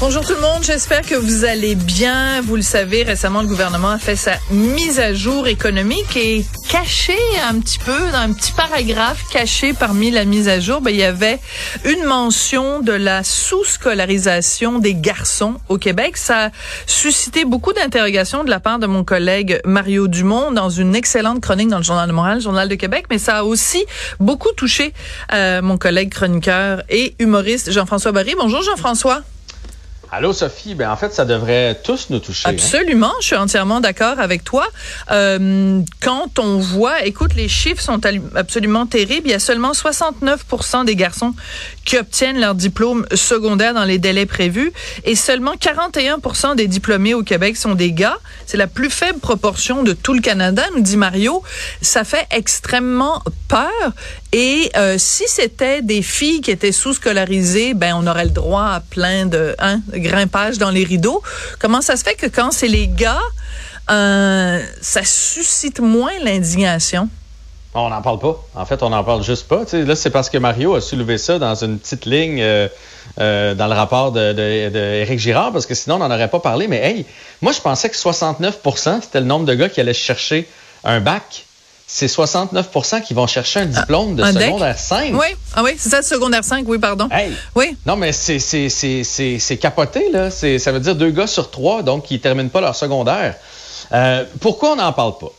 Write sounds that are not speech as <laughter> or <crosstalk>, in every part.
Bonjour tout le monde, j'espère que vous allez bien. Vous le savez, récemment, le gouvernement a fait sa mise à jour économique et caché un petit peu, dans un petit paragraphe caché parmi la mise à jour, ben, il y avait une mention de la sous-scolarisation des garçons au Québec. Ça a suscité beaucoup d'interrogations de la part de mon collègue Mario Dumont dans une excellente chronique dans le Journal de Montréal, Journal de Québec, mais ça a aussi beaucoup touché euh, mon collègue chroniqueur et humoriste Jean-François Barry. Bonjour Jean-François. Allô Sophie, ben en fait ça devrait tous nous toucher. Hein. Absolument, je suis entièrement d'accord avec toi. Euh, quand on voit, écoute, les chiffres sont absolument terribles. Il y a seulement 69% des garçons qui obtiennent leur diplôme secondaire dans les délais prévus et seulement 41% des diplômés au Québec sont des gars. C'est la plus faible proportion de tout le Canada, nous dit Mario. Ça fait extrêmement peur. Et euh, si c'était des filles qui étaient sous-scolarisées, ben on aurait le droit à plein de hein, grimpage dans les rideaux. Comment ça se fait que quand c'est les gars, euh, ça suscite moins l'indignation? On n'en parle pas. En fait, on n'en parle juste pas. là, c'est parce que Mario a soulevé ça dans une petite ligne euh, dans le rapport de, Girard, parce que sinon, on n'en aurait pas parlé. Mais hey, moi, je pensais que 69% c'était le nombre de gars qui allaient chercher un bac c'est 69% qui vont chercher un diplôme de secondaire 5. Oui, ah oui c'est ça, secondaire 5, oui, pardon. oui. Non, mais c'est capoté, là. Ça veut dire deux gars sur trois, donc, qui ne terminent pas leur secondaire. Euh, pourquoi on n'en parle pas?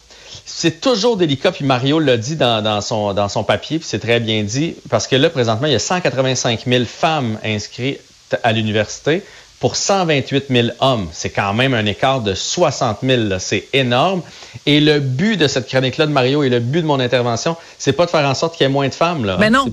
C'est toujours délicat, puis Mario l'a dit dans, son, dans son papier, puis c'est très bien dit, parce que là, présentement, il y a 185 000 femmes inscrites à l'université pour 128 000 hommes. C'est quand même un écart de 60 000. C'est énorme. Et le but de cette chronique-là de Mario et le but de mon intervention, c'est pas de faire en sorte qu'il y ait moins de femmes. Là. Mais non.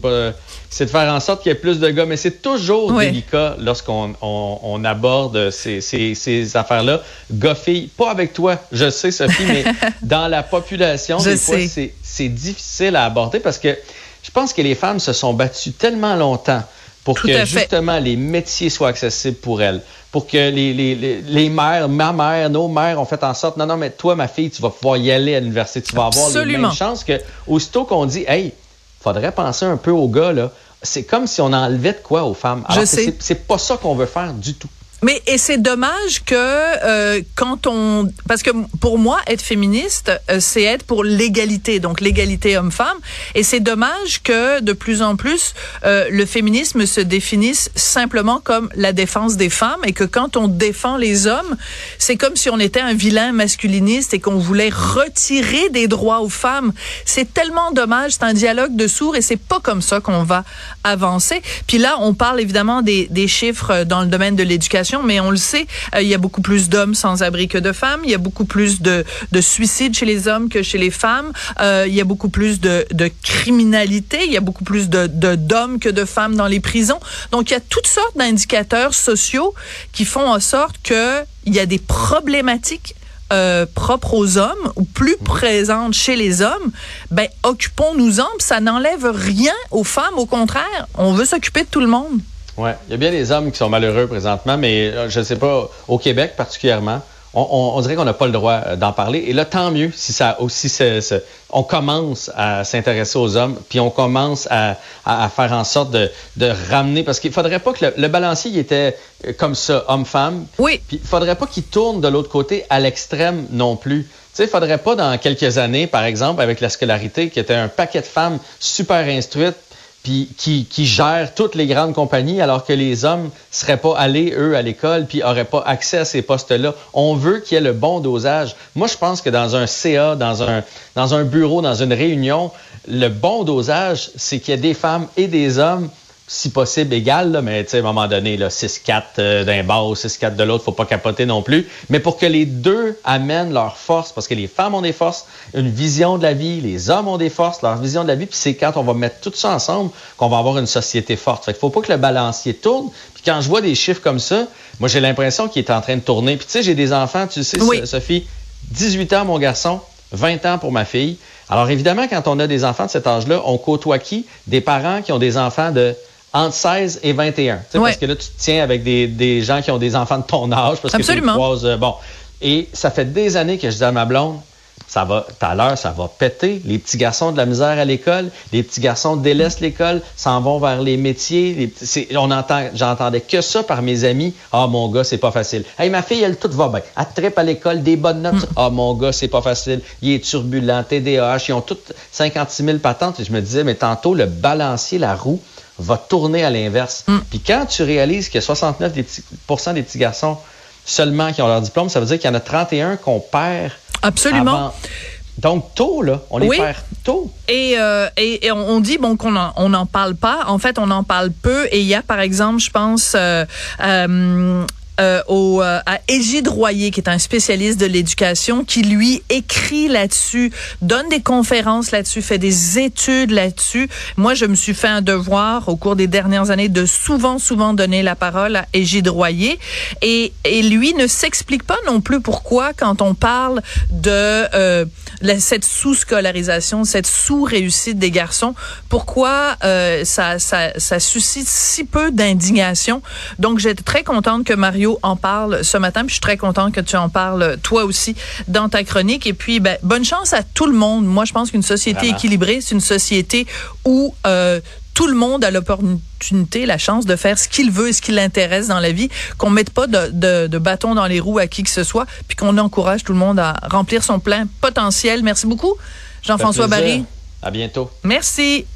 C'est de faire en sorte qu'il y ait plus de gars. Mais c'est toujours délicat lorsqu'on on, aborde ces, ces, ces affaires-là. Gars-filles, pas avec toi, je sais, Sophie, mais <laughs> dans la population, des fois, c'est difficile à aborder parce que je pense que les femmes se sont battues tellement longtemps pour que justement les métiers soient accessibles pour elles, pour que les, les, les, mères, ma mère, nos mères ont fait en sorte, non, non, mais toi, ma fille, tu vas pouvoir y aller à l'université, tu vas avoir les mêmes chances que, aussitôt qu'on dit, hey, faudrait penser un peu aux gars, là, c'est comme si on enlevait de quoi aux femmes. Alors, c'est pas ça qu'on veut faire du tout. Mais et c'est dommage que euh, quand on parce que pour moi être féministe euh, c'est être pour l'égalité donc l'égalité homme-femme. Et c'est dommage que de plus en plus euh, le féminisme se définisse simplement comme la défense des femmes et que quand on défend les hommes c'est comme si on était un vilain masculiniste et qu'on voulait retirer des droits aux femmes. C'est tellement dommage c'est un dialogue de sourds et c'est pas comme ça qu'on va avancer. Puis là on parle évidemment des, des chiffres dans le domaine de l'éducation mais on le sait, euh, il y a beaucoup plus d'hommes sans abri que de femmes. Il y a beaucoup plus de, de suicides chez les hommes que chez les femmes. Euh, il y a beaucoup plus de, de criminalité. Il y a beaucoup plus de d'hommes que de femmes dans les prisons. Donc, il y a toutes sortes d'indicateurs sociaux qui font en sorte que il y a des problématiques euh, propres aux hommes ou plus présentes chez les hommes, ben occupons-nous-en. Ça n'enlève rien aux femmes. Au contraire, on veut s'occuper de tout le monde. Oui, il y a bien des hommes qui sont malheureux présentement, mais euh, je ne sais pas, au Québec particulièrement, on, dirait qu'on n'a pas le droit euh, d'en parler. Et là, tant mieux si ça aussi on commence à s'intéresser aux hommes, puis on commence à, faire en sorte de, ramener, parce qu'il faudrait pas que le, balancier il était euh, comme ça, homme-femme. Oui. Puis il faudrait pas qu'il tourne de l'autre côté à l'extrême non plus. Tu sais, il faudrait pas dans quelques années, par exemple, avec la scolarité, qui était un paquet de femmes super instruites, qui, qui gèrent toutes les grandes compagnies alors que les hommes seraient pas allés, eux, à l'école, puis auraient pas accès à ces postes-là. On veut qu'il y ait le bon dosage. Moi, je pense que dans un CA, dans un, dans un bureau, dans une réunion, le bon dosage, c'est qu'il y ait des femmes et des hommes si possible égal, mais à un moment donné, 6-4 euh, d'un bas ou 6-4 de l'autre, faut pas capoter non plus. Mais pour que les deux amènent leur force, parce que les femmes ont des forces, une vision de la vie, les hommes ont des forces, leur vision de la vie, puis c'est quand on va mettre tout ça ensemble qu'on va avoir une société forte. Fait qu'il faut pas que le balancier tourne. Puis quand je vois des chiffres comme ça, moi j'ai l'impression qu'il est en train de tourner. Puis tu sais, j'ai des enfants, tu sais, Sophie, 18 ans mon garçon, 20 ans pour ma fille. Alors évidemment, quand on a des enfants de cet âge-là, on côtoie qui? Des parents qui ont des enfants de entre 16 et 21. Parce que là, tu te tiens avec des, des, gens qui ont des enfants de ton âge. Parce Absolument. Que tu euh, bon. Et ça fait des années que je dis à ma blonde, ça va, tout à l'heure, ça va péter. Les petits garçons de la misère à l'école, les petits garçons délaissent l'école, s'en vont vers les métiers. on entend, j'entendais que ça par mes amis. Ah, mon gars, c'est pas facile. Hey, ma fille, elle, tout va bien. Elle tripe à l'école, des bonnes notes. Mm. Ah, mon gars, c'est pas facile. Il est turbulent, TDAH. Ils ont toutes 56 000 patentes. Et je me disais, mais tantôt, le balancier, la roue, va tourner à l'inverse. Mm. Puis quand tu réalises a 69 des petits, des petits garçons seulement qui ont leur diplôme, ça veut dire qu'il y en a 31 qu'on perd. Absolument. Donc, tôt, là, on les perd tôt. Et, euh, et, on dit bon qu'on n'en on en parle pas. En fait, on en parle peu. Et il y a, par exemple, je pense, euh, euh, euh, au, euh, à Égide Royer, qui est un spécialiste de l'éducation, qui lui écrit là-dessus, donne des conférences là-dessus, fait des études là-dessus. Moi, je me suis fait un devoir au cours des dernières années de souvent, souvent donner la parole à Égide Royer. Et, et lui ne s'explique pas non plus pourquoi, quand on parle de euh, cette sous-scolarisation, cette sous-réussite des garçons, pourquoi euh, ça, ça, ça suscite si peu d'indignation. Donc, j'étais très contente que Mario en parle ce matin. je suis très contente que tu en parles toi aussi dans ta chronique. Et puis, ben, bonne chance à tout le monde. Moi, je pense qu'une société équilibrée, c'est une société où euh, tout le monde a l'opportunité, la chance de faire ce qu'il veut et ce qui l'intéresse dans la vie, qu'on mette pas de, de, bâton dans les roues à qui que ce soit, puis qu'on encourage tout le monde à remplir son plein potentiel. Merci beaucoup, Jean-François Barry. À bientôt. Merci.